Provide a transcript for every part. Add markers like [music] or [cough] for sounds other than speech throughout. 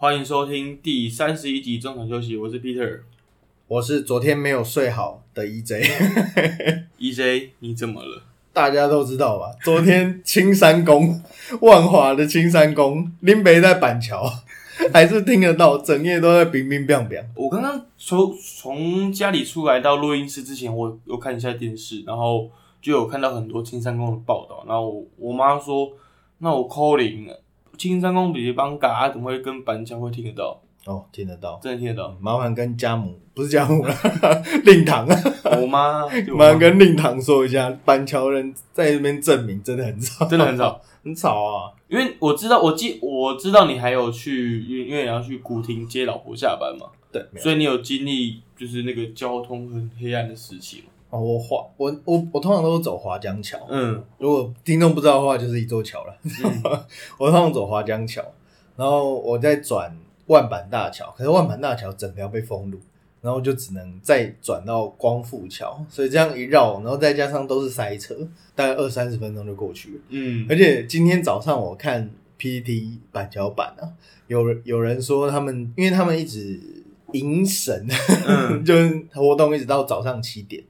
欢迎收听第三十一集中场休息，我是 Peter。我是昨天没有睡好的 EJ，EJ，[laughs] 你怎么了？大家都知道吧？昨天青山宫，万华的青山宫，林北在板桥，[laughs] 还是听得到，整夜都在冰冰冰冰。我刚刚从从家里出来到录音室之前，我有看一下电视，然后就有看到很多青山宫的报道。然后我我妈说：“那我 calling 青山公比帮嘎，怎么会跟板桥会听得到？哦，听得到，真的听得到。麻烦跟家母不是家母了，[laughs] 令堂，我妈麻烦跟令堂说一下，板桥人在这边证明真的很吵，真的很吵，[laughs] 很吵啊。因为我知道，我记我知道你还有去，因为因为你要去古亭接老婆下班嘛，对，所以你有经历就是那个交通很黑暗的时期嘛。哦，我华我我我通常都是走华江桥，嗯如果听众不知道的话，就是一座桥了。[laughs] 我通常走华江桥，然后我再转万板大桥，可是万板大桥整条被封路，然后就只能再转到光复桥，所以这样一绕，然后再加上都是塞车，大概二三十分钟就过去了。嗯而且今天早上我看 PPT 板桥版啊，有人有人说他们，因为他们一直迎神，嗯 [laughs] 就是活动一直到早上七点，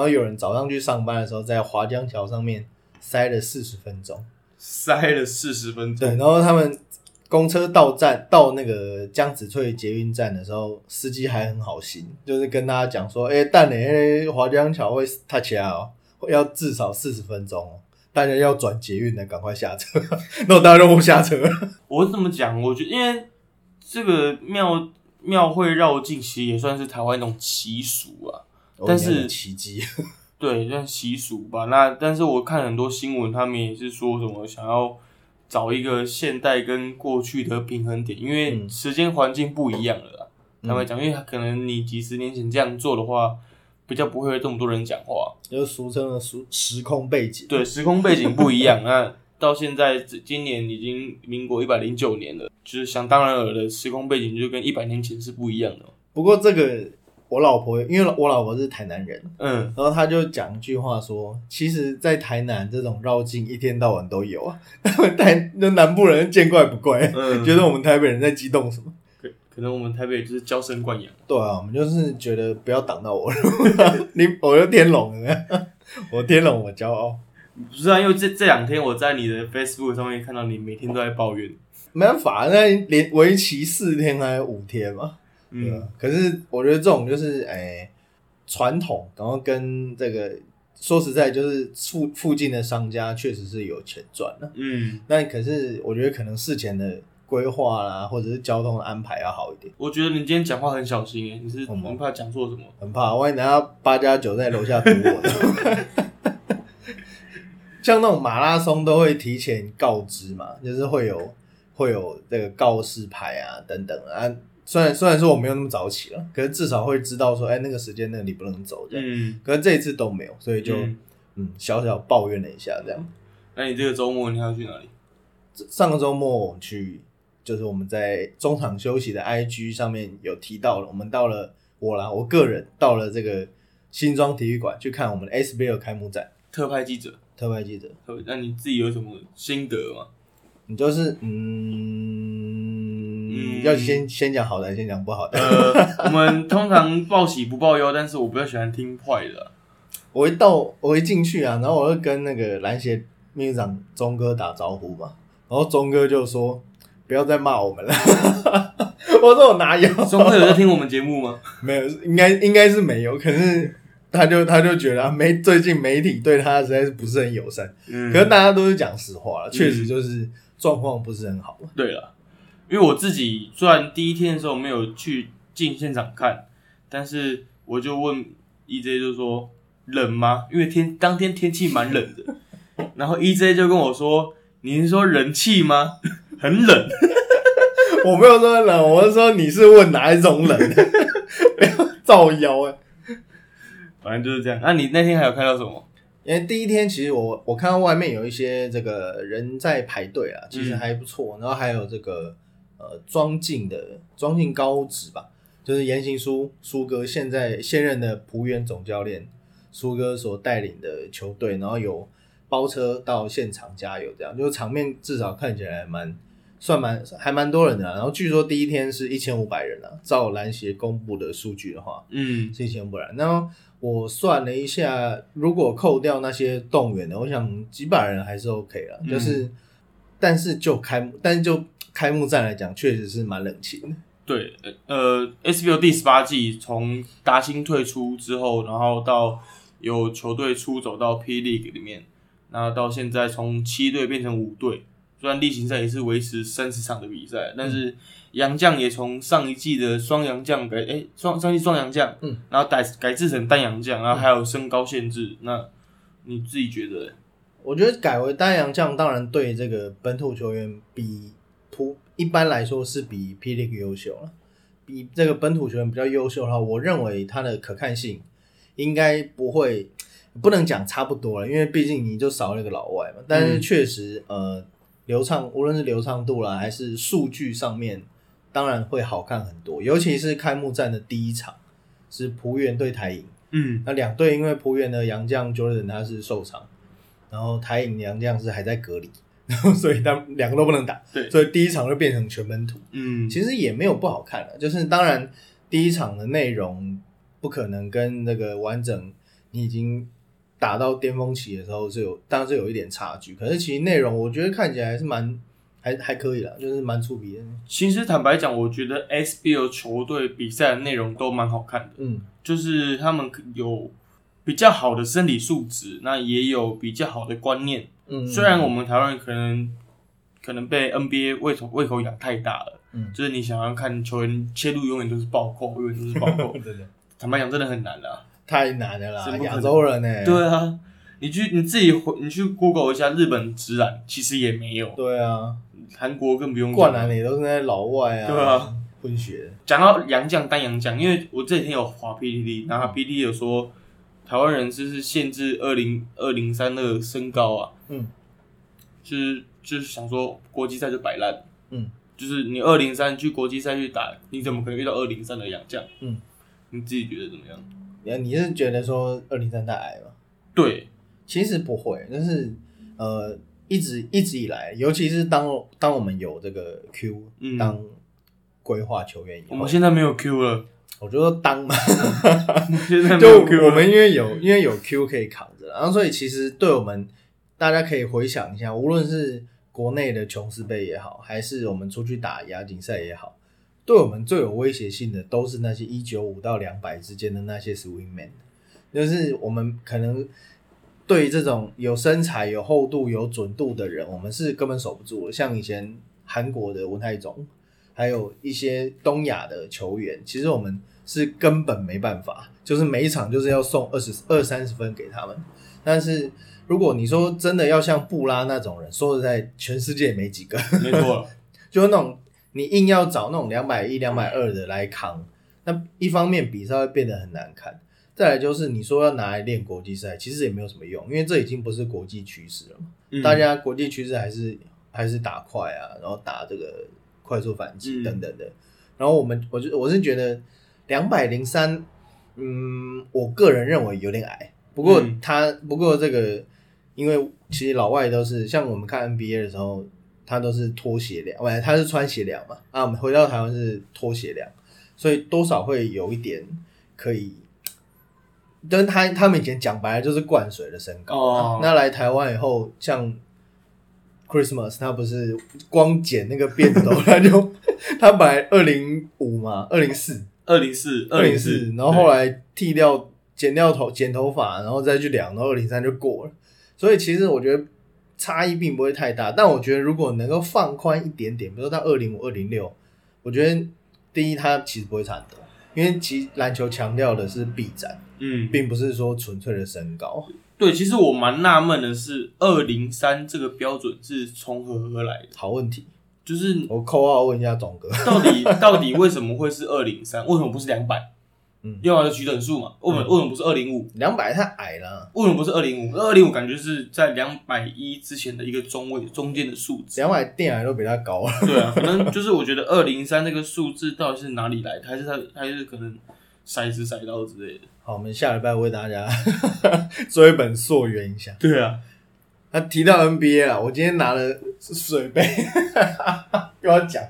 然后有人早上去上班的时候，在华江桥上面塞了四十分钟，塞了四十分钟对，钟。然后他们公车到站到那个江子翠捷运站的时候，司机还很好心，就是跟大家讲说，哎、但你华江桥会塌起来哦，要至少四十分钟哦。大家要转捷运的，赶快下车。[laughs] 那我大家都不下车了。我怎么讲？我觉得因为这个庙庙会绕境，其实也算是台湾一种习俗啊。但是奇迹，[laughs] [laughs] 对，算习俗吧。那但是我看很多新闻，他们也是说什么想要找一个现代跟过去的平衡点，因为嗯时间环境不一样了啦。嗯坦白讲，因为可能你几十年前这样做的话，比较不会有这么多人讲话。就是俗称的时时空背景。对，时空背景不一样。那到现在，今年已经民国一百零九年了，就是想当然尔的时空背景就跟一百年前是不一样的。不过这个我老婆，因为我老婆是台南人，嗯，然后她就讲一句话说，其实，在台南这种绕境一天到晚都有啊。他们台那南部人见怪不怪，嗯觉得我们台北人在激动什么？可可能我们台北就是娇生惯养。对啊，我们就是觉得不要挡到我，[laughs] 你我就天龙了，[laughs] 我天龙我骄傲，不是啊，因为这这两天我在你的 Facebook 上面看到你每天都在抱怨。没办法，那连为期四天还是五天嘛，对嗯啊。可是我觉得这种就是哎传统，然后跟这个说实在，就是附附近的商家确实是有钱赚的。嗯，那可是我觉得可能事前的规划啦，或者是交通的安排要好一点。我觉得你今天讲话很小心诶，你是很怕讲错什么？很怕，万一等下八加九在楼下堵我呢。[laughs] 像那种马拉松都会提前告知嘛，就是会有会有这个告示牌啊等等啊。虽然虽然说我没有那么早起了，可是至少会知道说，哎、那个时间那里不能走这样。嗯，可是这一次都没有，所以就嗯嗯小小抱怨了一下这样。那你这个周末你还要去哪里？上个周末我们去，就是我们在中场休息的 IG 上面有提到了，我们到了我啦，我个人到了这个新庄体育馆去看我们的 SBL 开幕战，特派记者。特派记者，那你自己有什么心得吗？你就是嗯，嗯要先先讲好的，还是先讲不好的。呃，[laughs] 我们通常报喜不报忧，但是我比较喜欢听坏的啊。我一到我一进去啊，然后我就跟那个篮协秘书长钟哥打招呼嘛，然后钟哥就说不要再骂我们了。[laughs] 我说我哪有？钟哥有在听我们节目吗？[laughs] 没有，应该应该是没有，可是他就他就觉得啊，媒最近媒体对他实在是不是很友善，嗯可是大家都是讲实话了，确实就是状况不是很好。对了，因为我自己虽然第一天的时候没有去进现场看，但是我就问 EJ 就说冷吗？因为天当天天气蛮冷的，然后 EJ 就跟我说：“你是说人气吗？很冷。[laughs] 我没有说冷，我是说你是问哪一种冷，不要造谣哎。”反正就是这样。那、你那天还有看到什么？因为第一天其实我我看到外面有一些这个人在排队啊，其实还不错。然后还有这个呃庄敬的庄敬高职吧，就是言行书苏哥现在现任的浦原总教练苏哥所带领的球队，然后有包车到现场加油，这样就是场面至少看起来蛮算蛮还蛮多人的啊、然后据说第一天是一千五百人啊，照篮协公布的数据的话嗯，是一千五百人。然后我算了一下，如果扣掉那些动员的，我想几百人还是 OK 了。嗯就是，但是就开幕，但是就开幕战来讲，确实是蛮冷清的。对，呃，SBO 第十八季从达兴退出之后，然后到有球队出走到 P League 里面，那到现在从七队变成五队，虽然例行赛也是维持三十场的比赛，但是洋将也从上一季的双洋将改，哎，双上一季双洋将，嗯，然后改改制成单洋将，然后还有身高限制，那你自己觉得？我觉得改为单洋将，当然对这个本土球员比普一般来说是比霹雳优秀了。比这个本土球员比较优秀的话，我认为他的可看性应该不会，不能讲差不多了，因为毕竟你就少了一个老外嘛。但是确实，呃，流畅，无论是流畅度啦，还是数据上面，当然会好看很多。尤其是开幕战的第一场是浦原对台银，嗯那两队因为浦原的杨将 Jordan 他是受伤，然后台银杨将是还在隔离，然 [laughs] 后所以他们两个都不能打，对所以第一场就变成全本土。嗯，其实也没有不好看了，就是当然第一场的内容不可能跟那个完整你已经打到巅峰期的时候是有，当然是有一点差距。可是其实内容我觉得看起来还是蛮还还可以啦，就是蛮出鼻的。其实坦白讲，我觉得 SBL 球队比赛的内容都蛮好看的。嗯就是他们有比较好的身体素质，那也有比较好的观念。嗯，虽然我们台湾人可能可能被 NBA 胃口胃口养太大了，嗯。就是你想要看球员切入永远都是暴扣，永远都是暴扣。[laughs] 真的。坦白讲，真的很难啦。太难了啦，亚洲人呢、对啊，你去你自己回你去 Google 一下日本直男，其实也没有，对啊，韩国更不用灌讲。篮的也都是那些老外啊，对啊，混血。的，讲到洋将单洋将，因为我这几天有滑 PPT，然后 PPT 有说台湾人就是限制二零二零三的身高啊，嗯，就是就是想说国际赛就摆烂，嗯，就是你二零三去国际赛去打，你怎么可能遇到二零三的洋将？嗯，你自己觉得怎么样？你你是觉得说二零三太矮吗？对，其实不会，但是呃，一直一直以来，尤其是当当我们有这个 Q 嗯。当规划球员以后，我们现在没有 Q 了，我觉得当嘛，[laughs] 现在没就有 Q 了。我们因为有因为有 Q 可以扛着，然后所以其实对我们大家可以回想一下，无论是国内的琼斯杯也好，还是我们出去打亚锦赛也好，对我们最有威胁性的都是那些一九五到两百之间的那些 swing man，就是我们可能对这种有身材、有厚度、有准度的人，我们是根本守不住的。像以前韩国的文泰中，还有一些东亚的球员，其实我们是根本没办法，就是每一场就是要送二十二三十分给他们。但是如果你说真的要像布拉那种人，说实在，全世界也没几个。没错，[laughs] 就是那种你硬要找那种两百一、两百二的来扛，那一方面比赛会变得很难看，再来就是你说要拿来练国际赛，其实也没有什么用，因为这已经不是国际趋势了嘛。嗯大家国际趋势还是还是打快啊，然后打这个快速反击嗯等等的。然后我们，我就我是觉得两百零三，嗯，我个人认为有点矮。不过嗯他，不过这个，因为其实老外都是像我们看 NBA 的时候，他都是脱鞋量，喂，他是穿鞋量嘛。啊，我们回到台湾是脱鞋量，所以多少会有一点可以。但他他们以前讲白了就是灌水的身高那来台湾以后，像 Christmas 他不是光剪那个辫子头，[laughs] 他就他本来二零五嘛，二零四，二零四二零四四，，然后后来剃掉剪掉头剪头发，然后再去量，然后二零三就过了。所以其实我觉得差异并不会太大，但我觉得如果能够放宽一点点，比如说到二零五、二零六，我觉得第一它其实不会差很多，因为其实篮球强调的是臂展，嗯，并不是说纯粹的身高。对，其实我蛮纳闷的是，二零三这个标准是从何而来的？好问题，就是我扣号问一下总哥。到底到底为什么会是二零三？为什么不是两百？嗯要么就取整数嘛。为什么为什么不是二零五？两百太矮了，为什么不是二零五？二零五感觉是在两百一之前的一个中位中间的数字。两百电矮都比它高了。对啊，可能就是我觉得二零三这个数字到底是哪里来的？还是它还是可能骰子骰到之类的？好，我们下礼拜为大家 [laughs] 做一本溯源一下。对啊，那提到 NBA 啊，我今天拿了水杯，[laughs] 要讲，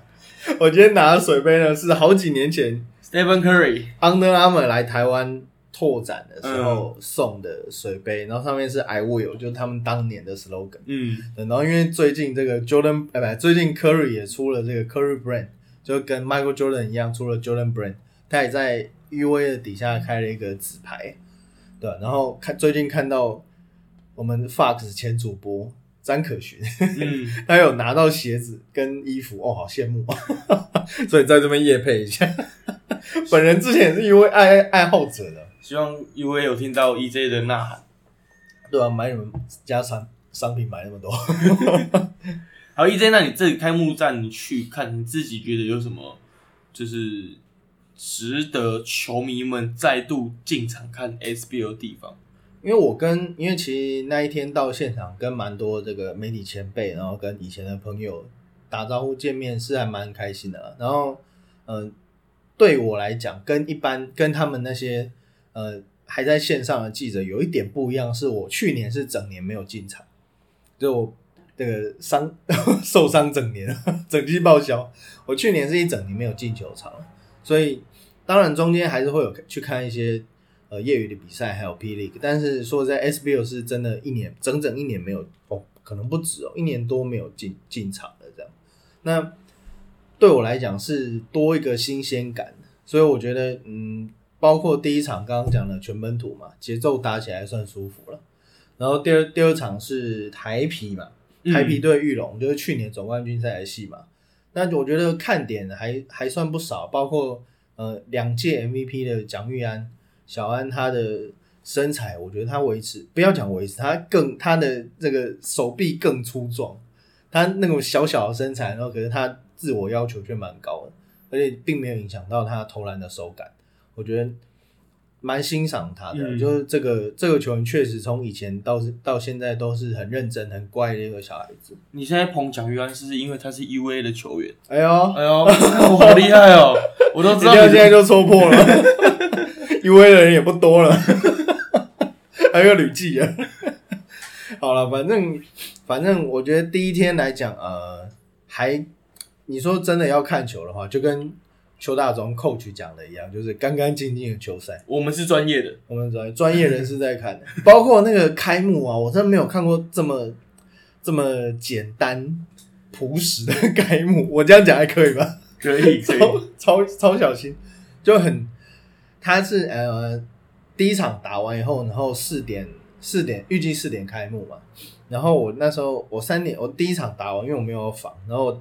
我今天拿的水杯呢是好几年前 Stephen Curry，Under Armour 来台湾拓展的时候送的水杯，然后上面是 I will，就是他们当年的 slogan。嗯对然后因为最近这个 Jordan，哎不，最近 Curry 也出了这个 Curry Brand，就跟 Michael Jordan 一样出了 Jordan Brand，他也在 UA 的底下开了一个纸牌，对，然后看最近看到我们 Fox 前主播詹可寻，嗯，[laughs] 他有拿到鞋子跟衣服，哦，好羡慕，[laughs] 所以在这边夜配一下。[laughs] 本人之前也是一位爱爱好者的，希望 U A 有听到 E J 的呐喊。对啊，买你们家产商品买那么多，好，E J，那你这里开幕战你去看，你自己觉得有什么就是值得球迷们再度进场看 SBL 的地方？因为我跟因为其实那一天到现场跟蛮多这个媒体前辈，然后跟以前的朋友打招呼见面是还蛮开心的。然后，嗯、对我来讲，跟一般跟他们那些呃还在线上的记者有一点不一样，是我去年是整年没有进场，就我这个伤 [laughs] 受伤整年，[laughs] 整季报销。我去年是一整年没有进球场，所以当然中间还是会有去看一些呃业余的比赛，还有 P League。但是说在 SBL 是真的一年整整一年没有哦，可能不止哦，一年多没有进进场了这样。那对我来讲是多一个新鲜感，所以我觉得嗯，包括第一场刚刚讲的全本土嘛，节奏打起来算舒服了。然后第二第二场是台皮嘛，嗯台皮对玉龙，就是去年总冠军赛的戏嘛。那我觉得看点还还算不少，包括呃两届 MVP 的蒋玉安、小安，他的身材，我觉得他维持不要讲维持，他更他的这个手臂更粗壮，他那种小小的身材，然后可是他自我要求却蛮高的，而且并没有影响到他投篮的手感，我觉得蛮欣赏他的。嗯就是这个这个球员确实从以前到是到现在都是很认真、很乖的一个小孩子。你现在捧蒋玉安是因为他是 U A 的球员？哎呦，哎呦，我好厉害哦！我都知道你现在就戳破了，U A 的人也不多了，[laughs] 还有吕记啊。[laughs] 好了，反正反正我觉得第一天来讲，呃，还你说真的要看球的话，就跟邱大中 coach 讲的一样，就是干干净净的球赛。我们是专业的，我们专专业人士在看的，包括那个开幕啊，我真的没有看过这么这么简单朴实的开幕。我这样讲还可以吧？可以可以。[laughs] 超超超小心，就很，他是呃第一场打完以后，然后四点四点预计四点开幕嘛，然后我那时候我三点我第一场打完，因为我没有房，然后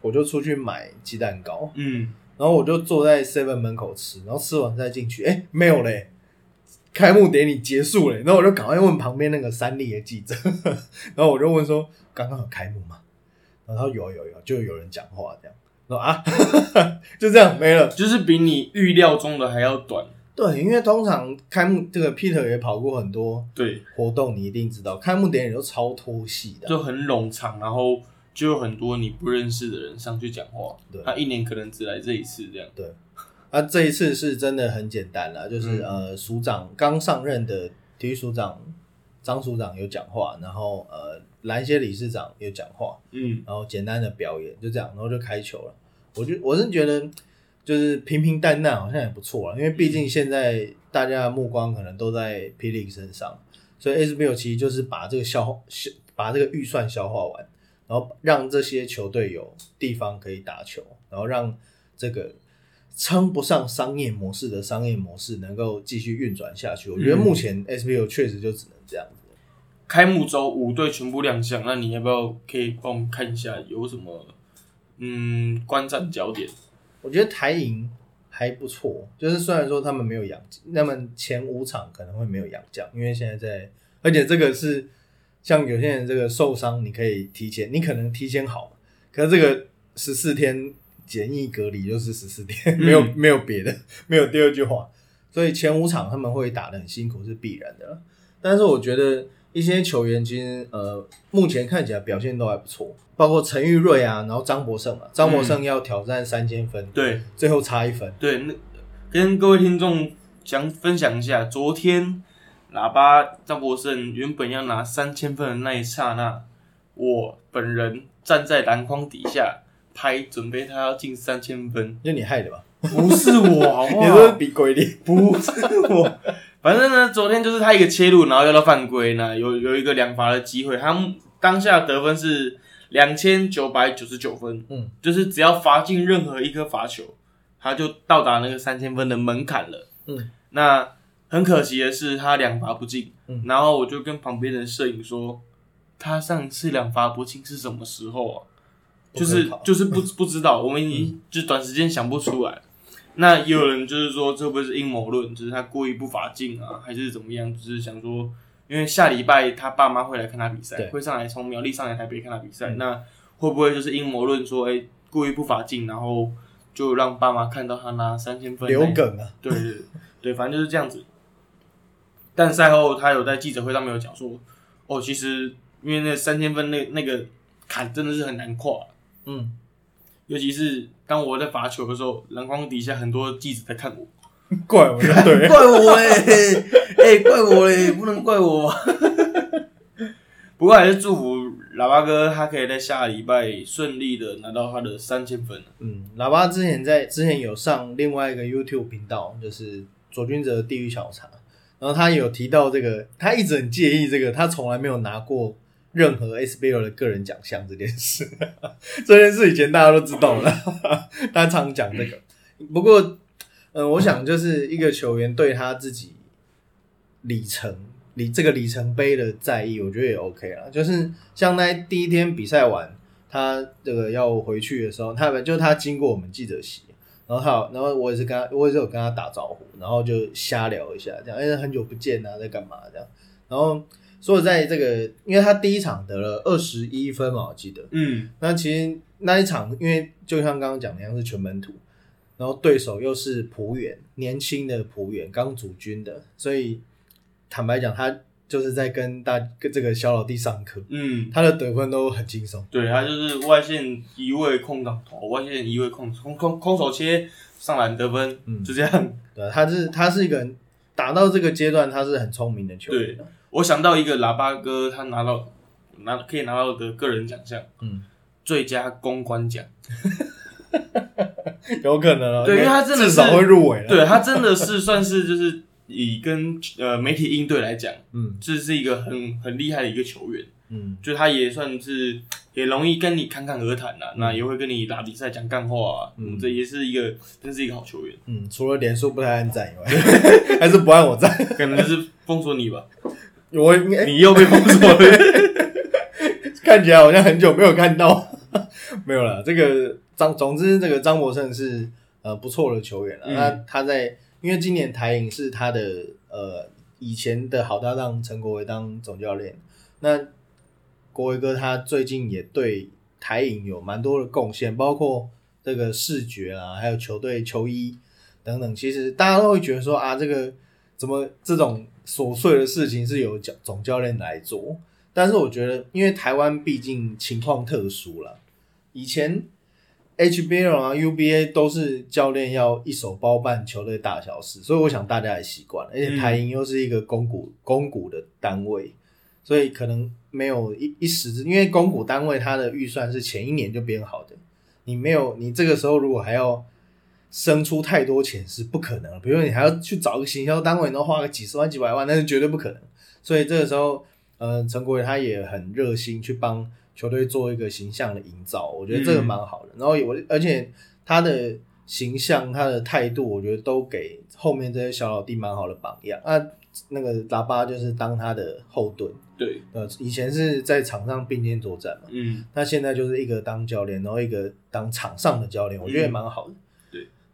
我就出去买鸡蛋糕，嗯，然后我就坐在 seven 门口吃，然后吃完再进去，哎没有嘞。开幕典礼结束了，然后我就赶快问旁边那个三立的记者，[laughs] 然后我就问说：“刚刚有开幕吗？”然后有有有，就有人讲话这样。说啊，[laughs] 就这样没了。就是比你预料中的还要短。对，因为通常开幕这个 Peter 也跑过很多对，活动，你一定知道，开幕典礼都超拖戏的。就很冗长，然后就有很多你不认识的人上去讲话。对他一年可能只来这一次这样。对啊，这一次是真的很简单啦，就是、嗯呃，署长刚上任的体育署长张署长有讲话，然后呃，篮协理事长有讲话，嗯，然后简单的表演，就这样，然后就开球了。我就我是觉得就是平平淡淡，好像也不错了，因为毕竟现在大家的目光可能都在霹雳身上，所以 SBL 其实就是把这个消耗消把这个预算消化完，然后让这些球队有地方可以打球，然后让这个称不上商业模式的商业模式能够继续运转下去。我觉得目前 SBL 确实就只能这样子。开幕周五队全部亮相，那你要不要可以帮我们看一下有什么嗯观战焦点？我觉得台银还不错，就是虽然说他们没有养，那么前五场可能会没有养将，因为现在在，而且这个是像有些人这个受伤，你可以提前，你可能提前好，可是这个十四天检疫隔离就是十四天，没有嗯没有别的，没有第二句话，所以前五场他们会打的很辛苦是必然的了。但是我觉得一些球员其实呃目前看起来表现都还不错，包括陈玉瑞啊，然后张博胜啊，张博胜要挑战三千分，对最后差一分。对，那跟各位听众讲分享一下，昨天喇叭张博胜原本要拿三千分的那一刹那，我本人站在篮筐底下拍，准备他要进三千分，就你害的吧？不是我，好不你好？[laughs] 是比鬼脸？不是我，反正呢，昨天就是他一个切入，然后要到犯规，呢有有一个两罚的机会，他们当下得分是两千九百九十九分，嗯，就是只要罚进任何一颗罚球，他就到达那个三千分的门槛了，嗯，那很可惜的是他两罚不进，嗯。然后我就跟旁边的摄影说，他上次两罚不进是什么时候啊？就是就是不不知道，我们已经就短时间想不出来。那也有人就是说，这会不会是阴谋论？就是他故意不罚进啊，还是怎么样？就是想说，因为下礼拜他爸妈会来看他比赛，会上来从苗栗上来台北看他比赛。嗯那会不会就是阴谋论说，哎、故意不罚进，然后就让爸妈看到他拿三千分？留梗啊，对对对对，反正就是这样子。但赛后他有在记者会上面有讲说，哦，其实因为那三千分那那个坎真的是很难跨，嗯，尤其是当我在罚球的时候，篮筐底下很多记者在看我，[laughs] 怪我就对，[laughs] 怪我嘞，哎、怪我嘞，不能怪我。[laughs] 不过还是祝福喇叭哥，他可以在下礼拜顺利的拿到他的三千分。嗯，喇叭之前在之前有上另外一个 YouTube 频道，就是左君哲地狱小茶，然后他有提到这个，他一直很介意这个，他从来没有拿过任何 SBL 的个人奖项这件事。[laughs] 这件事以前大家都知道了，[laughs] 他常讲这个。不过，呃，我想就是一个球员对他自己里程里这个里程碑的在意，我觉得也 OK 啦。就是像那第一天比赛完，他这个要回去的时候，他们就他经过我们记者席，然后他，然后我也是跟他，我也是有跟他打招呼，然后就瞎聊一下，这样，哎，很久不见啊，在干嘛这样？然后说实在这个，因为他第一场得了二十一分嘛，我记得，嗯，那其实那一场，因为就像刚刚讲的一样是全门土，然后对手又是浦原，年轻的浦原刚组军的，所以坦白讲，他就是在跟大跟这个小老弟上课，嗯，他的得分都很轻松。对他就是外线一位空档投，外线一位空空空空手切上篮得分，嗯就这样。对，他是他是一个人打到这个阶段，他是很聪明的球员。我想到一个喇叭哥，他拿到拿可以拿到的个人奖项，嗯，最佳公关奖。[laughs] 有可能啊，对因为他真的是至少会入围了。，对他真的是算是就是以跟呃媒体应对来讲，嗯这是一个很很厉害的一个球员。嗯就他也算是也容易跟你侃侃而谈啊，那也会跟你打比赛讲干话啊，嗯这也是一个真是一个好球员，嗯，除了脸数不太按赞以外，[laughs] 还是不按我赞。可能就是封锁你吧，我应该你又被封锁了。[laughs] 看起来好像很久没有看到，[laughs] 没有了。这个张，总之这个张博胜是呃不错的球员了。嗯那他在因为今年台影是他的呃以前的好搭档陈国维当总教练，那国维哥他最近也对台影有蛮多的贡献，包括这个视觉啊，还有球队球衣等等。其实大家都会觉得说啊，这个怎么这种琐碎的事情是由教总教练来做？但是我觉得，因为台湾毕竟情况特殊了，以前 HBL 啊、UBA 都是教练要一手包办球队大小事，所以我想大家也习惯了。而且台银又是一个公股公股的单位，所以可能没有一一时之，因为公股单位它的预算是前一年就编好的，你没有你这个时候如果还要生出太多钱是不可能的，比如说你还要去找个行销单位，然后花个几十万、几百万，那是绝对不可能。所以这个时候，呃，陈国伟他也很热心去帮球队做一个形象的营造，我觉得这个蛮好的。然后我而且他的形象、他的态度，我觉得都给后面这些小老弟蛮好的榜样啊。那个喇叭就是当他的后盾，对，呃，以前是在场上并肩作战嘛，嗯，那现在就是一个当教练，然后一个当场上的教练，我觉得也蛮好的。对。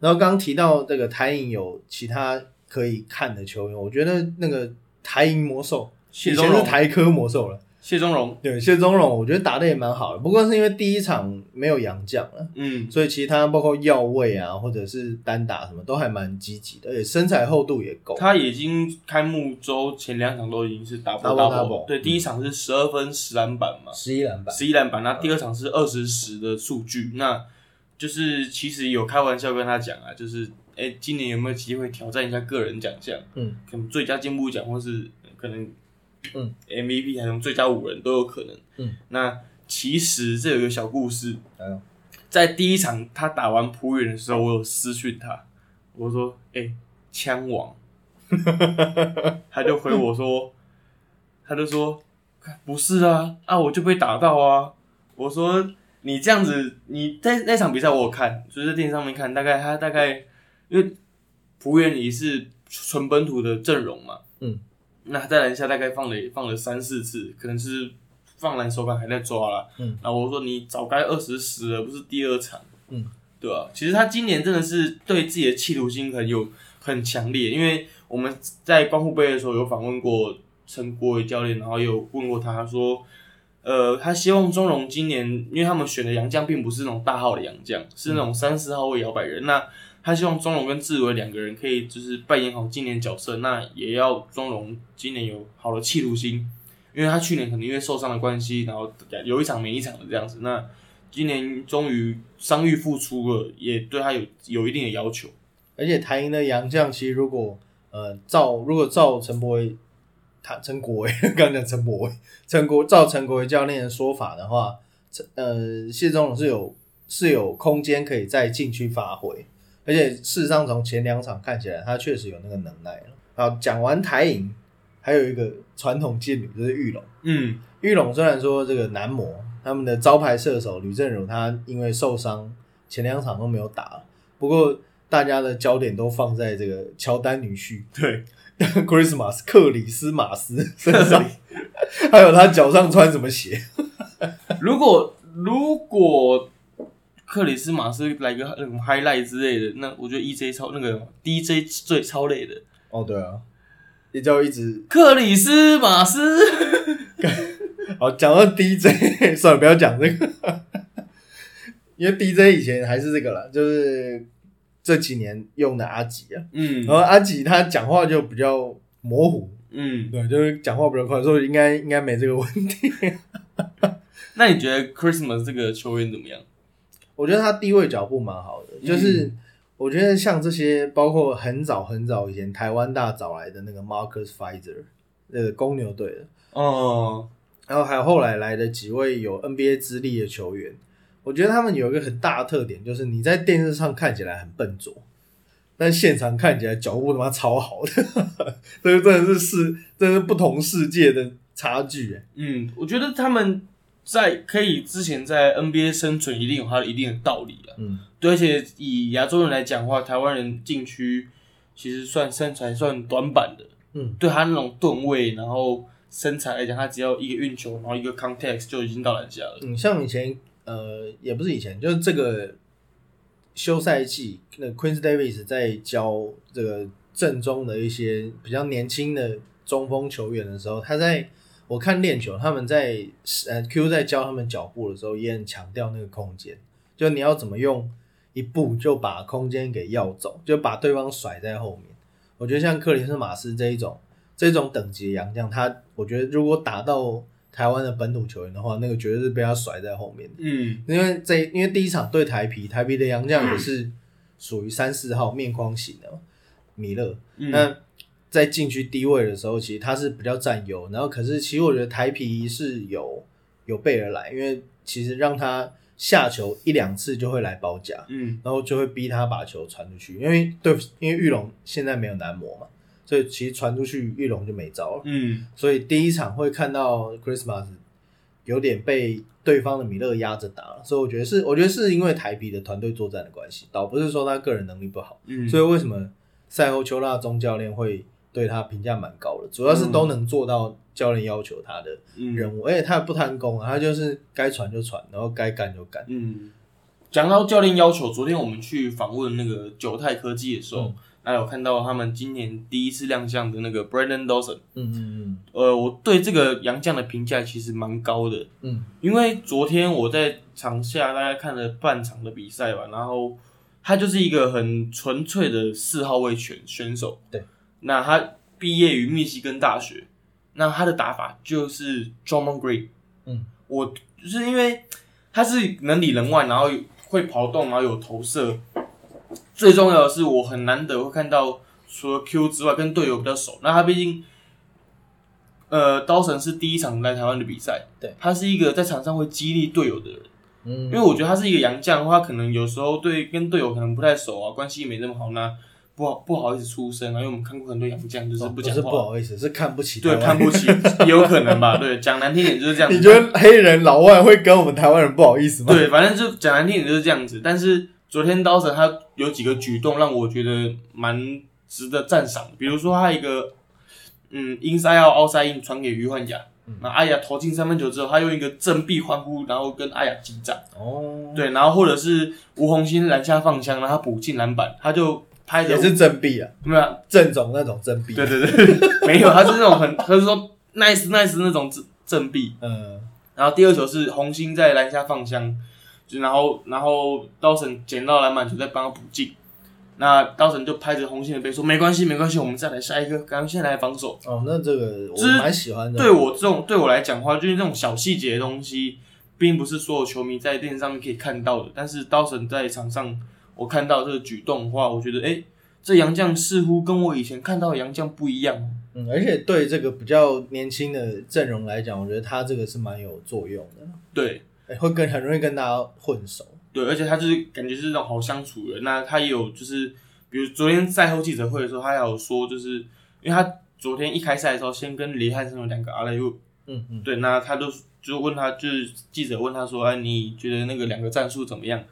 然后刚刚提到这个台银有其他可以看的球员，我觉得那个台银魔兽，以前是台科魔兽了。谢宗荣，对，谢宗荣，我觉得打的也蛮好的，不过是因为第一场没有洋将了，嗯，所以其他包括药位啊，或者是单打什么都还蛮积极的，而且身材厚度也够。他已经开幕周前两场都已经是 double Double 对，第一场是十二分十篮板嘛，十一篮板，十一篮板，那第二场是二十十的数据，那就是其实有开玩笑跟他讲啊，就是哎、今年有没有机会挑战一下个人奖项？嗯，可能最佳进步奖，或是可能嗯 MVP 还有最佳五人都有可能。嗯，那其实这有一个小故事，嗯在第一场他打完普远的时候，我有私讯他，我说：“哎、枪王。” [laughs] 他就回我说，他就说：“不是啊，啊，我就被打到啊。”我说：“你这样子，你在那场比赛我有看，就是在电视上面看，大概他大概因为浦原里是纯本土的阵容嘛，嗯，那他在篮下大概放了放了三四次，可能是放篮手感还在抓啦，嗯，然后我说你早该二十十了，不是第二场，嗯，对啊，其实他今年真的是对自己的企图心很有很强烈，因为我们在光复杯的时候有访问过陈国伟教练，然后有问过，他说，呃，他希望中荣今年，因为他们选的洋将并不是那种大号的洋将，是那种三四号位摇摆人，那他希望中荣跟志伟两个人可以就是扮演好今年角色，那也要中荣今年有好的企图心，因为他去年可能因为受伤的关系，然后有一场没一场的这样子，那今年终于伤愈复出了，也对他有有一定的要求。而且台银的洋将，其实如果呃照如果照陈柏伟，他陈国伟 [laughs] 刚刚讲陈国伟，陈国照陈国伟教练的说法的话，陈呃谢宗龙是有是有空间可以在禁区发挥，而且事实上从前两场看起来，他确实有那个能耐了。好，讲完台影，还有一个传统劲旅就是玉龙。嗯玉龙虽然说这个男模他们的招牌射手吕正儒他因为受伤前两场都没有打，不过大家的焦点都放在这个乔丹女婿对，[laughs] Christmas 克里斯马斯身上，还有他脚上穿什么鞋？[laughs] 如果如果克里斯马斯来个那种 highlight 之类的，那我觉得 EJ 超那个 DJ 最超累的。哦，对啊，也叫一直克里斯马斯，好讲到 DJ，算了，不要讲这个，[laughs] 因为 DJ 以前还是这个了，就是这几年用的阿吉啊，嗯。然后阿吉他讲话就比较模糊，嗯，对，就是讲话比较快，所以应该应该没这个问题。[laughs] 那你觉得 Christmas 这个球员怎么样？我觉得他地位脚步蛮好的，就是我觉得像这些，包括很早很早以前台湾大找来的那个 Marcus Fizer，那个公牛队的，哦，然后还有后来来的几位有 NBA 资历的球员，我觉得他们有一个很大的特点，就是你在电视上看起来很笨拙，但现场看起来脚步他妈超好的，[laughs] 这个真的是世，真的是不同世界的差距欸嗯，我觉得他们在可以之前在 NBA 生存，一定有他的一定的道理啊。嗯，对，而且以亚洲人来讲的话，台湾人禁区其实算身材算短板的。嗯，对他那种吨位，然后身材来讲，他只要一个运球，然后一个 context 就已经到篮下了。嗯，像以前呃，也不是以前，就是这个休赛季，那 Queen's Davis 在教这个正中的一些比较年轻的中锋球员的时候，他在我看练球，他们在呃 Q 在教他们脚步的时候，也很强调那个空间，就你要怎么用一步就把空间给要走，就把对方甩在后面。我觉得像克林斯马斯这一种这种等级的洋将，他我觉得如果打到台湾的本土球员的话，那个绝对是被他甩在后面的。嗯因为这因为第一场对台皮，台皮的杨将也是属于三四号面框型的嘛米勒。嗯那在禁区低位的时候，其实他是比较占优。然后可是其实我觉得台皮是有有备而来，因为其实让他下球一两次就会来包夹，嗯然后就会逼他把球传出去。因为对，因为玉龙现在没有男模嘛，所以其实传出去玉龙就没招了。嗯所以第一场会看到 Christmas 有点被对方的米勒压着打了，所以我觉得是，我觉得是因为台皮的团队作战的关系，倒不是说他个人能力不好。嗯，所以为什么赛后丘纳中教练会对他评价蛮高的，主要是都能做到教练要求他的嗯任务，而且他也不贪功啊，他就是该传就传，然后该干就干。嗯，讲到教练要求，昨天我们去访问那个九泰科技的时候，那、有看到他们今年第一次亮相的那个 Brandon Dawson。嗯嗯呃，我对这个洋将的评价其实蛮高的，嗯因为昨天我在场下大概看了半场的比赛吧，然后他就是一个很纯粹的四号位选选手。对，那他毕业于密西根大学，那他的打法就是 Drummond Green。嗯，我就是因为他是能里能外，然后会跑动，然后有投射。最重要的是，我很难得会看到除了 Q 之外，跟队友比较熟。那他毕竟，呃，刀神是第一场来台湾的比赛，对，他是一个在场上会激励队友的人。嗯，因为我觉得他是一个洋将的话，可能有时候对跟队友可能不太熟啊，关系没那么好，那不好不好意思出声啊。因为我们看过很多洋将就是哦不是不不，好意思，是看不起对，看不起，也有可能吧。对，讲难听点就是这样子。你觉得黑人老外会跟我们台湾人不好意思吗？对，反正就讲难听点就是这样子。但是昨天刀神他有几个举动让我觉得蛮值得赞赏的，比如说他一个嗯 inside out outside in 传给于焕雅，那阿雅投进三分球之后，他用一个振臂欢呼，然后跟阿雅击掌。哦，对，然后或者是吴红星篮下放枪，然后他补进篮板，他就拍着也是正臂啊，没有，正种那种真币。对对对，[laughs] 没有，他是那种很，他是说 nice nice 那种振振臂。嗯，然后第二球是红星在篮下放枪，就然后然后刀神捡到篮板球再帮他补进，那刀神就拍着红线的背说没关系没关系，我们再来下一个，赶快先来防守。哦，那这个我蛮喜欢的。对我这种对我来讲的话，就是这种小细节的东西，并不是所有球迷在电视上面可以看到的。但是刀神在场上，我看到这个举动的话，我觉得，哎，这杨将似乎跟我以前看到的杨将不一样。嗯，而且对这个比较年轻的阵容来讲，我觉得他这个是蛮有作用的，对哎会跟很容易跟大家混熟。对，而且他就是感觉是那种好相处的。那他也有就是，比如昨天赛后记者会的时候，他还有说，就是因为他昨天一开赛的时候，先跟李汉生有两个阿雷又，嗯嗯，对，那他就就问他，就是记者问他说：“哎，你觉得那个两个战术怎么样？”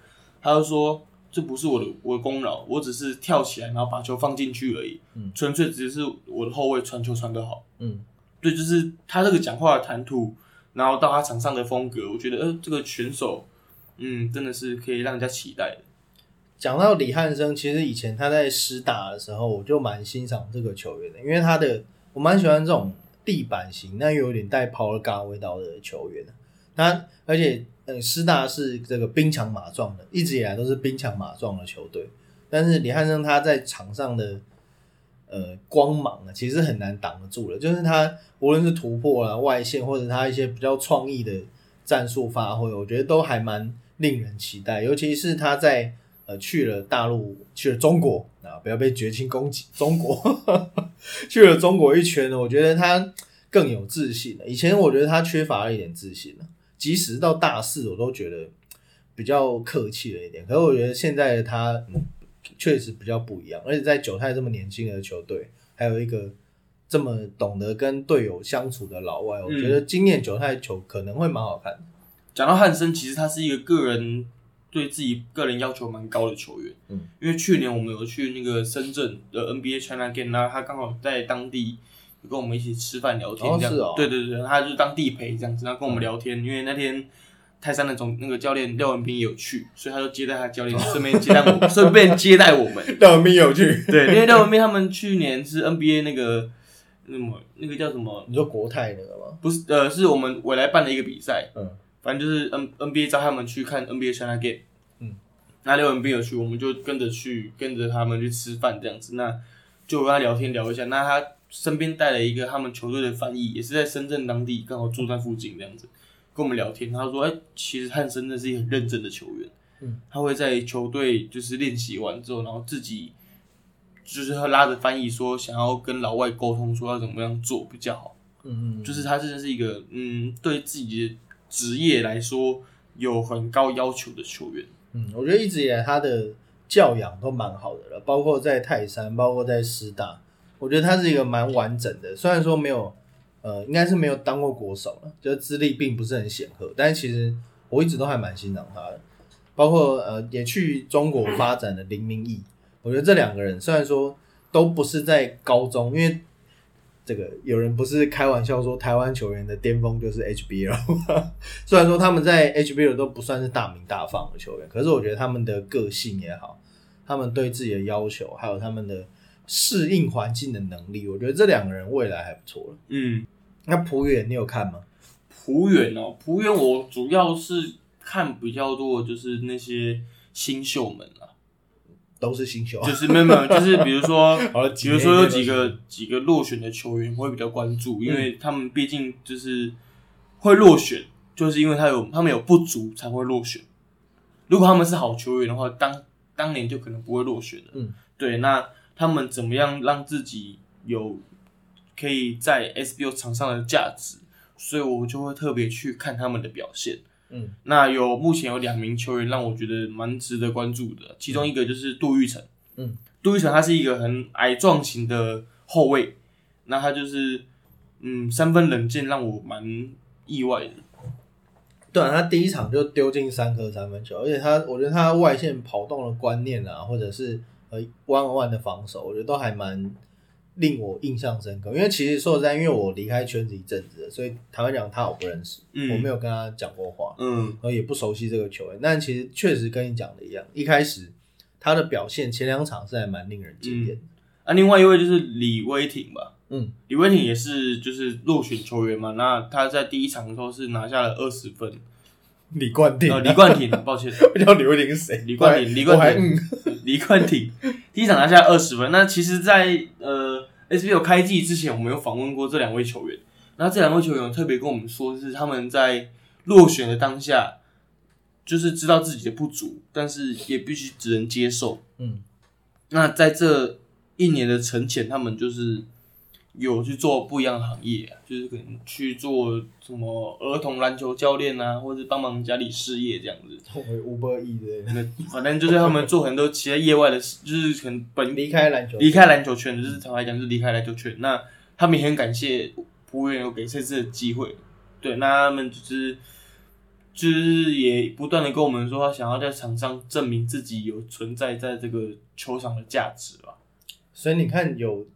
他就说：“这不是我的我的功劳，我只是跳起来然后把球放进去而已，嗯纯粹只是我的后卫传球传得好。”嗯，对，就是他这个讲话的谈吐，然后到他场上的风格，我觉得呃，这个选手，嗯，真的是可以让人家期待的。讲到李汉生，其实以前他在师大的时候，我就蛮欣赏这个球员的，因为他的我蛮喜欢这种地板型，那又有点带 power guard 味道的球员。他而且呃，师大是这个兵强马壮的，一直以来都是兵强马壮的球队。但是李汉生他在场上的呃光芒啊，其实很难挡得住了。就是他无论是突破啦、外线，或者他一些比较创意的战术发挥，我觉得都还蛮令人期待。尤其是他在呃去了大陆，去了中国啊，不要被绝情攻击。中国 [laughs] 去了中国一圈呢，我觉得他更有自信了。以前我觉得他缺乏了一点自信了，即使到大四，我都觉得比较客气了一点。可是我觉得现在的他，确实比较不一样。而且在九泰这么年轻的球队，还有一个这么懂得跟队友相处的老外，我觉得今年九泰球可能会蛮好看的。讲到汉森，其实他是一个个人对自己个人要求蛮高的球员。嗯，因为去年我们有去那个深圳的 NBA China Game，那他刚好在当地有跟我们一起吃饭聊天，这样。哦是哦对对对，他就是当地陪这样子，然后跟我们聊天。因为那天泰山的总那个教练廖文斌也有去，所以他就接待他教练，[laughs] 顺便接待我，[laughs] 顺便接待我们。廖文斌有去。对，因为廖文斌他们去年是 NBA 那个那么那个叫什么？你说国泰那个吗？不是呃，是我们未来办的一个比赛，嗯，反正就是 N NBA 招他们去看 NBA China Game，嗯，那廖文斌有去，我们就跟着去，跟着他们去吃饭这样子，那就跟他聊天聊一下，那他身边带了一个他们球队的翻译，也是在深圳当地，刚好住在附近这样子，跟我们聊天，他说，哎、其实汉森真的是一个很认真的球员，嗯，他会在球队就是练习完之后，然后自己就是他拉着翻译说，想要跟老外沟通，说要怎么样做比较好。嗯嗯，就是他真的是一个嗯，对自己的职业来说有很高要求的球员。嗯，我觉得一直以来他的教养都蛮好的了，包括在泰山，包括在师大，我觉得他是一个蛮完整的。虽然说没有，呃，应该是没有当过国手了，就是资历并不是很显赫，但是其实我一直都还蛮欣赏他的。包括呃，也去中国发展的林明义，我觉得这两个人虽然说都不是在高中，因为这个有人不是开玩笑说台湾球员的巅峰就是 HBL，[laughs] 虽然说他们在 HBL 都不算是大名大放的球员，可是我觉得他们的个性也好，他们对自己的要求，还有他们的适应环境的能力，我觉得这两个人未来还不错了。嗯，那浦远你有看吗？浦远哦，浦远我主要是看比较多的就是那些新秀们啊，都是新秀，就是没有没有，就是比如说 [laughs] 比如说有几个几个落选的球员我会比较关注，因为他们毕竟就是会落选，就是因为他有他们有不足才会落选。如果他们是好球员的话，当当年就可能不会落选了。嗯，对，那他们怎么样让自己有可以在 SBO 场上的价值？所以我就会特别去看他们的表现。嗯那有目前有两名球员让我觉得蛮值得关注的，其中一个就是杜玉成。嗯，杜玉成他是一个很矮壮型的后卫，那他就是嗯三分冷箭，让我蛮意外的。对啊，他第一场就丢进三颗三分球，而且他，我觉得他外线跑动的观念啊，或者是呃弯弯的防守，我觉得都还蛮令我印象深刻。因为其实说实在，因为我离开圈子一阵子了，所以坦白讲，他我不认识，嗯我没有跟他讲过话，嗯然后也不熟悉这个球员。但其实确实跟你讲的一样，一开始他的表现前两场是还蛮令人惊艳的。啊，另外一位就是李威廷吧。嗯李威廷也是就是落选球员嘛，那他在第一场的时候是拿下了二十分。李冠廷，呃，李冠廷，抱歉，[laughs] 不叫李冠廷是谁？李冠廷李冠廷嗯 [laughs] 李冠廷 [laughs] 第一场拿下二十分。那其实在，呃 SBL 开季之前，我们有访问过这两位球员。那这两位球员特别跟我们说，是他们在落选的当下，就是知道自己的不足，但是也必须只能接受。嗯那在这一年的沉潜，他们就是有去做不一样的行业、啊，就是可能去做什么儿童篮球教练啊，或者帮忙家里事业这样子。五百亿的反正就是他们做很多其他业外的事，就是可能本离开篮球，离开篮球圈，就是坦白讲，就是离开篮球圈。那他们也很感谢服务员有给这次的机会，对，那他们就是就是也不断的跟我们说，他想要在场上证明自己有存在在这个球场的价值吧。所以你看，有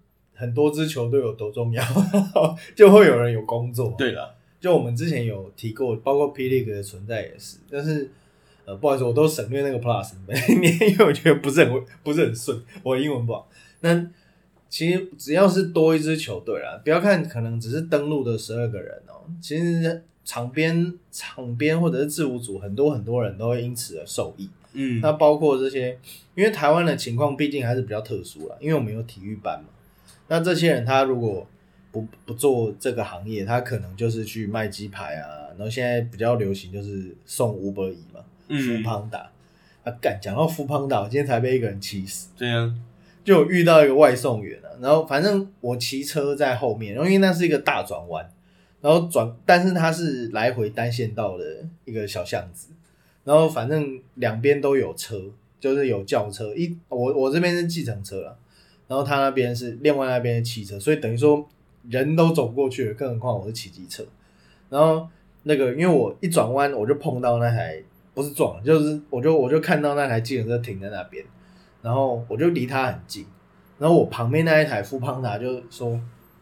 很多支球队有多重要，[laughs] 就会有人有工作。，对了，就我们之前有提过，包括 P League 的存在也是，但是呃，不好意思，我都省略那个 Plus，[laughs] 因为我觉得不是很不是很顺，我英文不好。那其实只要是多一支球队啦，不要看可能只是登录的十二个人哦、其实场边场边或者是制服组很多很多人都会因此而受益。嗯，那包括这些，因为台湾的情况毕竟还是比较特殊啦，因为我们有体育班嘛。那这些人他如果不不做这个行业，他可能就是去卖鸡排啊，然后现在比较流行就是送五百亿嘛，富嗯，胖达。啊，干讲到富胖达，我今天才被一个人气死。对啊，就有遇到一个外送员啊，然后反正我骑车在后面，然后因为那是一个大转弯，然后转，但是它是来回单线道的一个小巷子，然后反正两边都有车，就是有轿车，一我我这边是计程车了，然后他那边是另外那边是汽车，所以等于说人都走不过去了，更何况我是骑机车，然后那个因为我一转弯我就碰到那台不是撞，就是我就我就看到那台机车停在那边。然后我就离他很近，然后我旁边那一台富胖达就说：“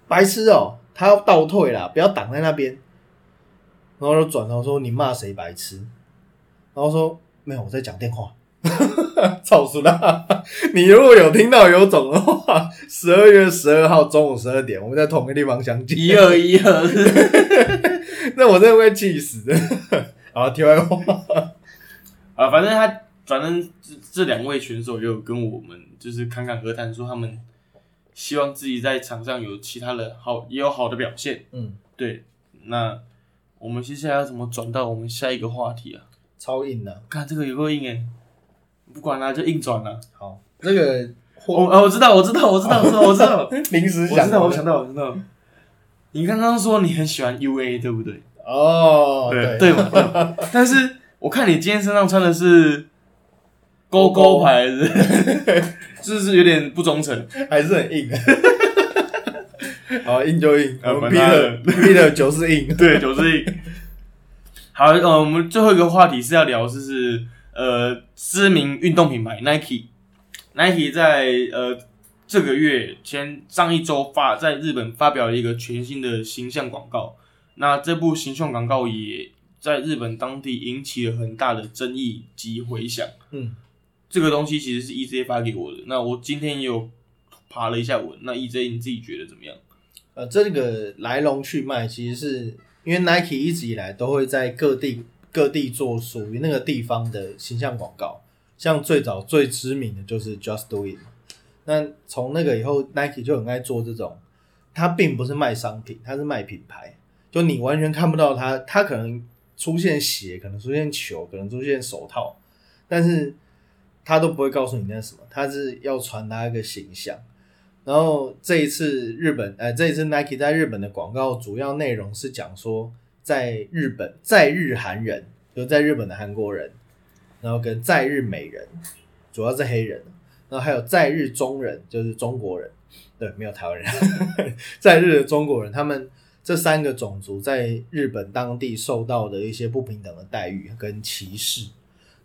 白痴哦，他要倒退啦，不要挡在那边。”然后就转头说：“你骂谁白痴？”然后说：“没有，我在讲电话。”操死啦！[laughs] 你如果有听到有种的话，十二月十二号中午十二点，我们在同一个地方相见。一二一二，[laughs] 那我真的会气死的。[laughs] 好，题外话，啊，反正他，反正这这两位选手也有跟我们就是侃侃而谈，说他们希望自己在场上有其他的好，也有好的表现。嗯，对，那我们接下来要怎么转到我们下一个话题啊？超硬的。看这个有够硬诶、不管啦、就硬转啦、好，这个我哦，我知道，我知道，我知道，我知道，我知道，[laughs] 临时想我知道，我想到，我知道。你刚刚说你很喜欢 UA，对不对？哦，对对嘛。[laughs] 但是我看你今天身上穿的是勾勾牌子，[laughs] 是不是有点不忠诚？还是很硬。好，硬就硬，啊我们管他的 Peter Peter 就是硬。对，九是硬。好，呃，我们最后一个话题是要聊，就是呃，知名运动品牌 Nike，Nike 在呃这个月前上一周发在日本发表了一个全新的形象广告。那这部形象广告也在日本当地引起了很大的争议及回响。嗯，这个东西其实是 EJ 发给我的，那我今天也有爬了一下文。那 EJ 你自己觉得怎么样？呃，这个来龙去脉其实是因为 Nike 一直以来都会在各地各地做属于那个地方的形象广告，像最早最知名的就是 Just Do It。那从那个以后，Nike 就很爱做这种，它并不是卖商品，它是卖品牌。就你完全看不到它，它可能出现鞋，可能出现球，可能出现手套，但是它都不会告诉你那什么，它是要传达一个形象。然后这一次日本，呃，这一次 Nike 在日本的广告主要内容是讲说，在日本在日韩人，就在日本的韩国人，然后跟在日美人，主要是黑人，然后还有在日中人，就是中国人，对，没有台湾人，[laughs] 在日的中国人，他们这三个种族在日本当地受到的一些不平等的待遇跟歧视，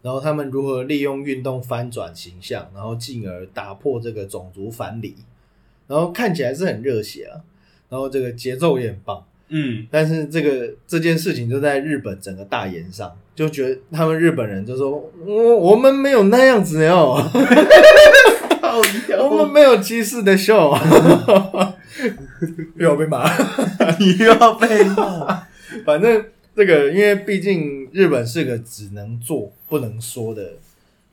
然后他们如何利用运动翻转形象，然后进而打破这个种族藩篱，然后看起来是很热血啊，然后这个节奏也很棒。嗯，但是这个这件事情就在日本整个大言上，就觉得他们日本人就说，我我们没有那样子哦，[laughs] 我们没有歧视的秀，[laughs] 又要被骂，你又要被骂，[laughs] 反正这个因为毕竟日本是个只能做不能说的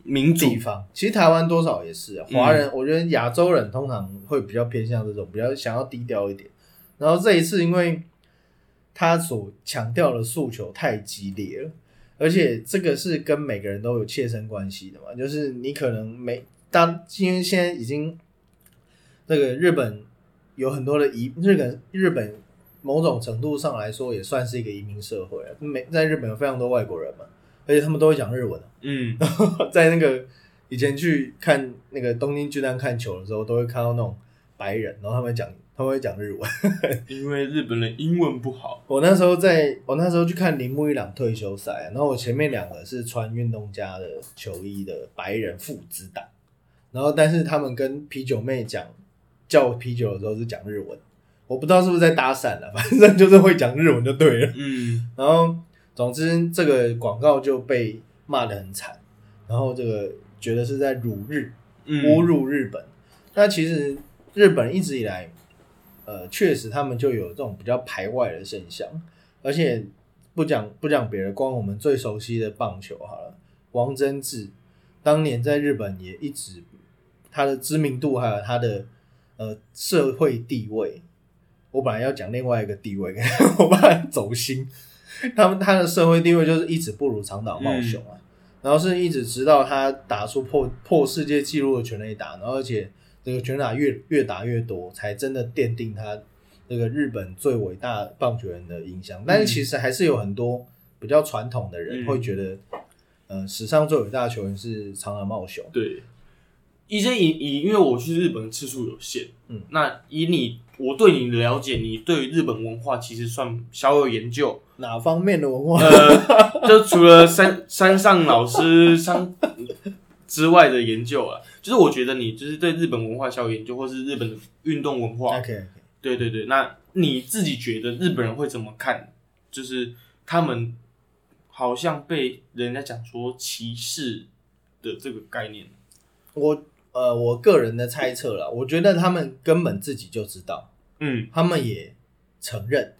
民主地方，其实台湾多少也是啊，华人，我觉得亚洲人通常会比较偏向这种，比较想要低调一点。然后这一次，因为他所强调的诉求太激烈了，而且这个是跟每个人都有切身关系的嘛，就是你可能每当因为现在已经这个日本有很多的移日本日本某种程度上来说也算是一个移民社会啊，每在日本有非常多外国人嘛，而且他们都会讲日文啊。嗯，[laughs] 在那个以前去看那个东京巨蛋看球的时候，都会看到那种白人，然后他们讲他会讲日文。[laughs] 因为日本人英文不好，我那时候在我那时候去看铃木一朗退休赛，然后我前面两个是穿运动家的球衣的白人父子档，然后但是他们跟啤酒妹讲叫啤酒的时候是讲日文，我不知道是不是在搭讪了，反正就是会讲日文就对了。嗯，然后总之这个广告就被骂得很惨，然后这个觉得是在辱日，嗯侮辱日本。那其实日本一直以来，呃，确实他们就有这种比较排外的现象，而且不讲不讲别的，光我们最熟悉的棒球好了，王贞治当年在日本也一直他的知名度还有他的呃社会地位，我本来要讲另外一个地位，[laughs] 我怕走心。他们他的社会地位就是一直不如长岛茂雄啊，然后是一直直到他打出破破世界纪录的全垒打，然后而且这个拳打越越打越多，才真的奠定他这个日本最伟大棒球员的印象。但是其实还是有很多比较传统的人嗯会觉得，呃，史上最伟大的球员是长岛茂雄。对。一些以以，因为我去日本的次数有限，嗯，那以你我对你的了解，你对日本文化其实算小有研究，哪方面的文化？呃，就除了山山上老师上之外的研究啊，就是我觉得你就是对日本文化小有研究，或是日本的运动文化，OK，对对对，那你自己觉得日本人会怎么看？就是他们好像被人家讲说歧视的这个概念，我呃，我个人的猜测了，我觉得他们根本自己就知道，嗯。他们也承认，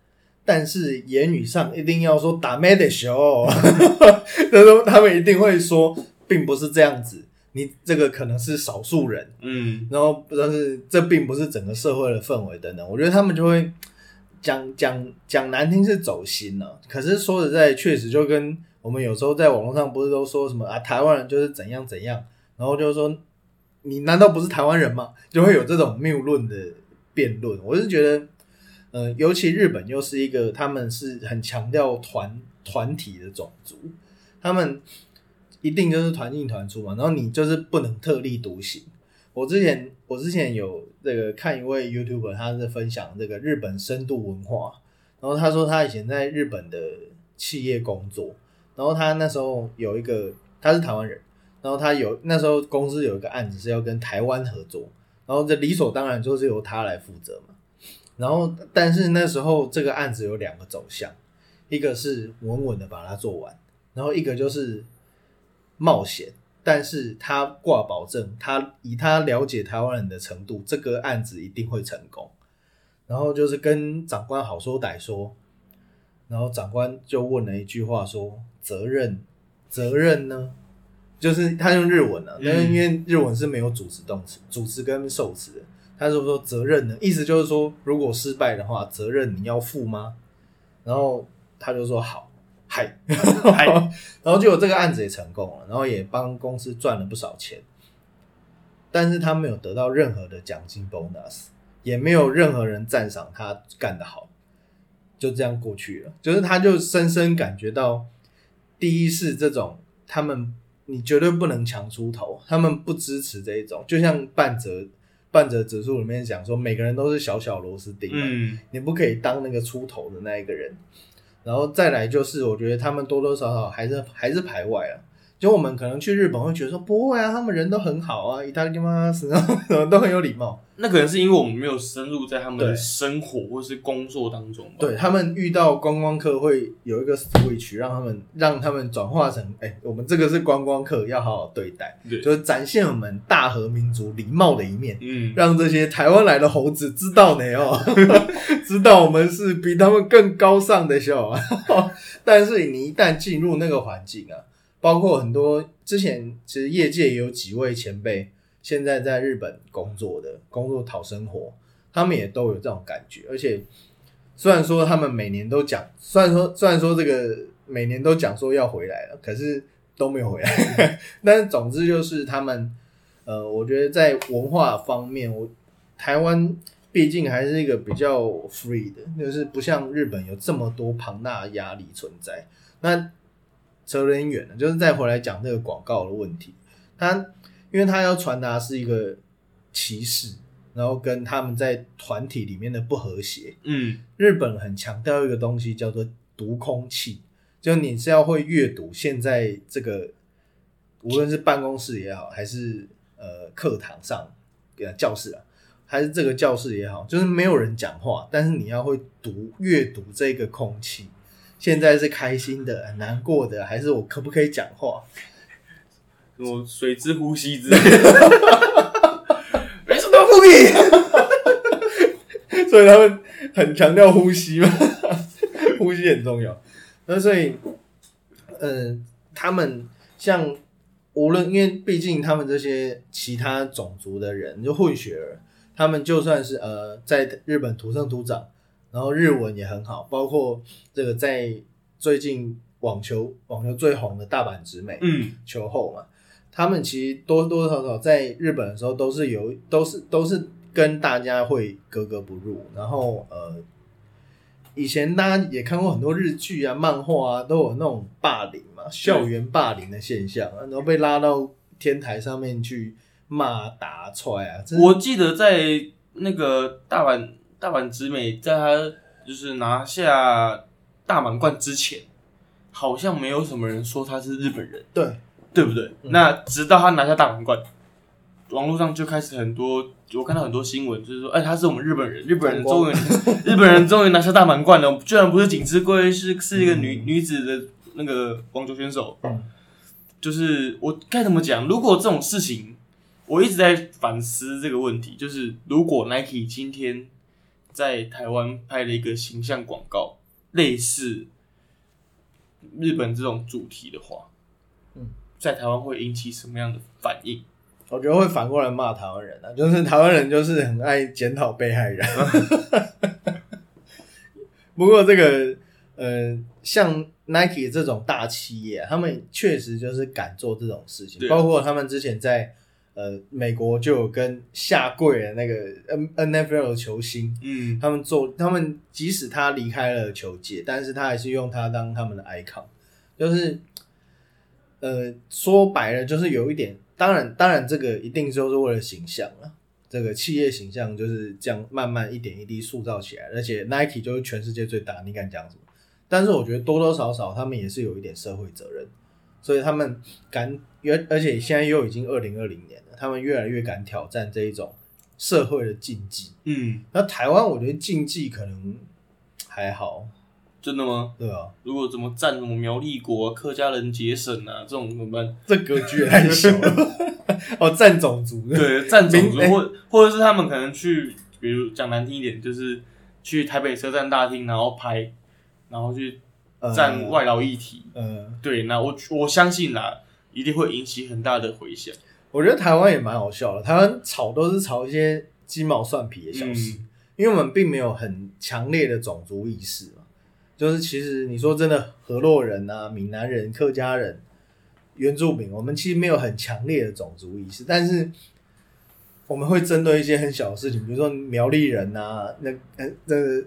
但是言语上一定要说打妹的时候，[laughs] 他说他们一定会说，并不是这样子，你这个可能是少数人，嗯然后但是这并不是整个社会的氛围等等，我觉得他们就会讲讲讲难听是走心了、可是说实在，确实就跟我们有时候在网络上不是都说什么啊，台湾人就是怎样怎样，然后就说你难道不是台湾人吗？就会有这种谬论的辩论。我是觉得，呃，尤其日本又是一个他们是很强调团团体的种族，他们一定就是团进团出嘛，然后你就是不能特立独行。我之前我之前有这个看一位 YouTuber，他是分享这个日本深度文化，然后他说他以前在日本的企业工作，然后他那时候有一个他是台湾人，然后他有那时候公司有一个案子是要跟台湾合作，然后这理所当然就是由他来负责嘛。然后但是那时候这个案子有两个走向，一个是稳稳的把它做完，然后一个就是冒险。但是他挂保证，他以他了解台湾人的程度，这个案子一定会成功。然后就是跟长官好说歹说，然后长官就问了一句话说：“责任，责任呢？”就是他用日文啊，但是因为日文是没有主词动词，主词跟受词的，他就说责任呢，意思就是说，如果失败的话，责任你要负吗？然后他就说好，嗨，[laughs] 嗨。然后结果这个案子也成功了，然后也帮公司赚了不少钱，但是他没有得到任何的奖金 bonus，也没有任何人赞赏他干得好，就这样过去了。就是他就深深感觉到第一是这种他们你绝对不能强出头，他们不支持这一种，就像半泽半折指数里面讲说，每个人都是小小螺丝钉嘛，嗯。你不可以当那个出头的那一个人。然后再来就是，我觉得他们多多少少还是还是排外啊。就我们可能去日本会觉得说不会啊，他们人都很好啊，意大利吗？然后什么都很有礼貌。那可能是因为我们没有深入在他们的生活或是工作当中吧。对他们遇到观光客会有一个 switch，让他们让他们转化成，哎、我们这个是观光客，要好好对待，對，就是展现我们大和民族礼貌的一面。嗯，让这些台湾来的猴子知道呢哦，[laughs] 知道我们是比他们更高尚的小啊。[laughs] 但是你一旦进入那个环境啊，包括很多之前其实业界也有几位前辈，现在在日本工作的，工作讨生活，他们也都有这种感觉。而且虽然说他们每年都讲，虽然说虽然说这个每年都讲说要回来了，可是都没有回来。[laughs] 但是总之就是他们。呃，我觉得在文化方面，我台湾毕竟还是一个比较 free 的，就是不像日本有这么多庞大的压力存在。那扯得有点远了，就是再回来讲这个广告的问题，他因为他要传达是一个歧视，然后跟他们在团体里面的不和谐。嗯，日本很强调一个东西叫做读空气，就你是要会阅读现在这个，无论是办公室也好，还是呃课堂上呃教室啊，还是这个教室也好，就是没有人讲话，但是你要会读阅读这个空气。现在是开心的、很难过的，还是我可不可以讲话？什么水之呼吸之类的，[laughs] 没什么不可以，[laughs] 所以他们很强调呼吸嘛，[laughs] 呼吸很重要。那所以，嗯、他们像无论因为毕竟他们这些其他种族的人，就混血儿，他们就算是呃在日本土生土长，然后日文也很好，包括这个在最近网球网球最红的大阪直美，嗯，球后嘛，他们其实多多少少在日本的时候都是有都是都是跟大家会格格不入，然后呃，以前大家也看过很多日剧啊、漫画啊，都有那种霸凌嘛，校园霸凌的现象啊，然后被拉到天台上面去骂打踹啊，我记得在那个大阪大阪直美，在他就是拿下大满贯之前，好像没有什么人说他是日本人，对。对不对？嗯。那直到他拿下大满贯，网络上就开始很多，我看到很多新闻，就是说，哎，他是我们日本人，日本人终于，[laughs] 日本人终于拿下大满贯了，居然不是锦织圭，是是一个女、女子的那个网球选手，嗯。就是我该怎么讲？如果这种事情，我一直在反思这个问题，就是如果 Nike 今天在台湾拍了一个形象广告，类似日本这种主题的话，嗯，在台湾会引起什么样的反应？我觉得会反过来骂台湾人啊，就是台湾人就是很爱检讨被害人。[laughs] 不过这个呃，像 Nike 这种大企业、啊，他们确实就是敢做这种事情，包括他们之前在呃美国就有跟下跪的那个 N N F L 球星，嗯，他们做，他们即使他离开了球界，但是他还是用他当他们的 icon，就是，呃，说白了就是有一点，当然，当然这个一定就是为了形象啊，这个企业形象就是这样慢慢一点一滴塑造起来，而且 Nike 就是全世界最大，你敢讲什么？但是我觉得多多少少他们也是有一点社会责任，所以他们敢，而而且现在又已经二零二零年了，他们越来越敢挑战这一种社会的禁忌。嗯，那台湾我觉得禁忌可能还好，真的吗？对啊？如果怎么占什么苗栗国、啊、客家人节省啊，这种怎么办？这格局也太小了。[laughs] 哦，占种族的，对，占种族或或者是他们可能去，比如讲难听一点，就是去台北车站大厅，然后拍，然后去呃占外劳议题。呃，对，那我我相信啦，一定会引起很大的回响。我觉得台湾也蛮好笑的。台湾吵都是吵一些鸡毛蒜皮的小事，嗯因为我们并没有很强烈的种族意识嘛。就是其实你说真的，河洛人啊、闽南人、客家人、原住民，我们其实没有很强烈的种族意识，但是我们会针对一些很小的事情，比如说苗栗人啊，那呃那个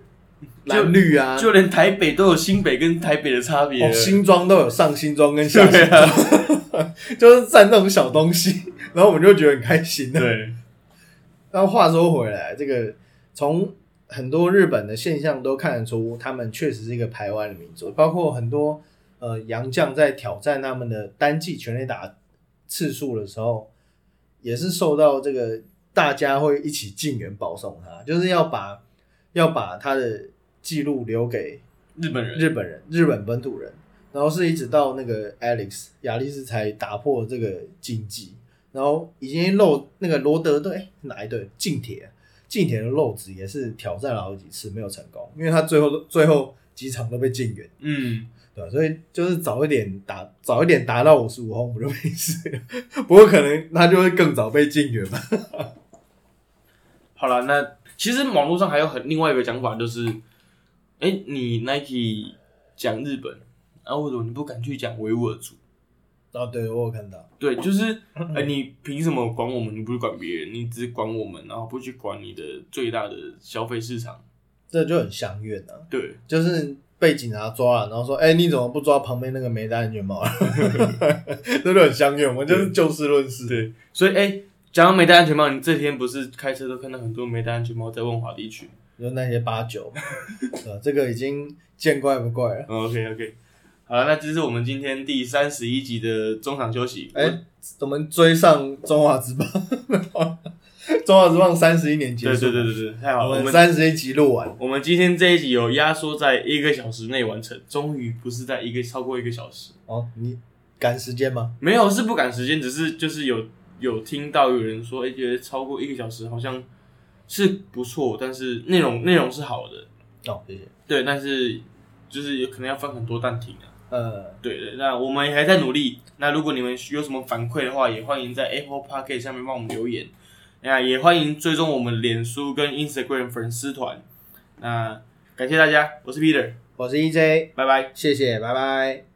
[laughs] 蓝绿啊，就连台北都有新北跟台北的差别。哦，新庄都有上新庄跟下新装 [laughs] 就是占那种小东西，[laughs] 然后我们就觉得很开心的。对，那话说回来，这个从很多日本的现象都看得出，他们确实是一个排湾的民族，包括很多呃洋将在挑战他们的单季全垒打次数的时候，也是受到这个大家会一起进援保送他，就是要把要把他的记录留给日本人。日本人、日本本土人，然后是一直到那个 Alex 亚历斯才打破这个禁忌，然后已经漏那个罗德队哪一队？近铁。近铁的漏子也是挑战了好几次没有成功，因为他最后最后几场都被禁远，嗯，对吧？所以就是早一点打早一点达到五十五轰不就没事。了，[laughs] 不过可能他就会更早被禁远吧。[laughs] 好了，那其实网络上还有很另外一个讲法，就是，哎、你 Nike 讲日本，然、后为什么你不敢去讲维吾尔族？啊，对我有看到，对，就是，[laughs] 哎、你凭什么管我们？你不去管别人，你只管我们，然后不去管你的最大的消费市场。这就很相怨啊。对，就是被警察抓了，然后说：“哎、你怎么不抓旁边那个没戴安全帽？” [laughs] 这就很相怨，我们就是就事论事。对，所以，哎、讲到没戴安全帽，你这天不是开车都看到很多没戴安全帽在万华地区。就那些八九，呃，这个已经见怪不怪了。OK OK，好了，那这是我们今天第三十一集的中场休息。哎、我们追上中华之棒，中华之棒三十一年结对束，对对对对，太好了，我们三十一集录完，我们今天这一集有压缩在一个小时内完成，终于不是在一个超过一个小时，哦，你赶时间吗？没有是不赶时间，只是就是有有听到有人说，哎、觉得超过一个小时好像是不错，但是内容内容是好的，哦，谢谢。对，但是就是有可能要分很多暂停啊。呃，对对，那我们还在努力。那如果你们有什么反馈的话，也欢迎在 Apple Podcast 下面帮我们留言。那也欢迎追踪我们脸书跟 Instagram 粉丝团。那感谢大家，我是 Peter，我是 EJ，拜拜。谢谢，拜拜。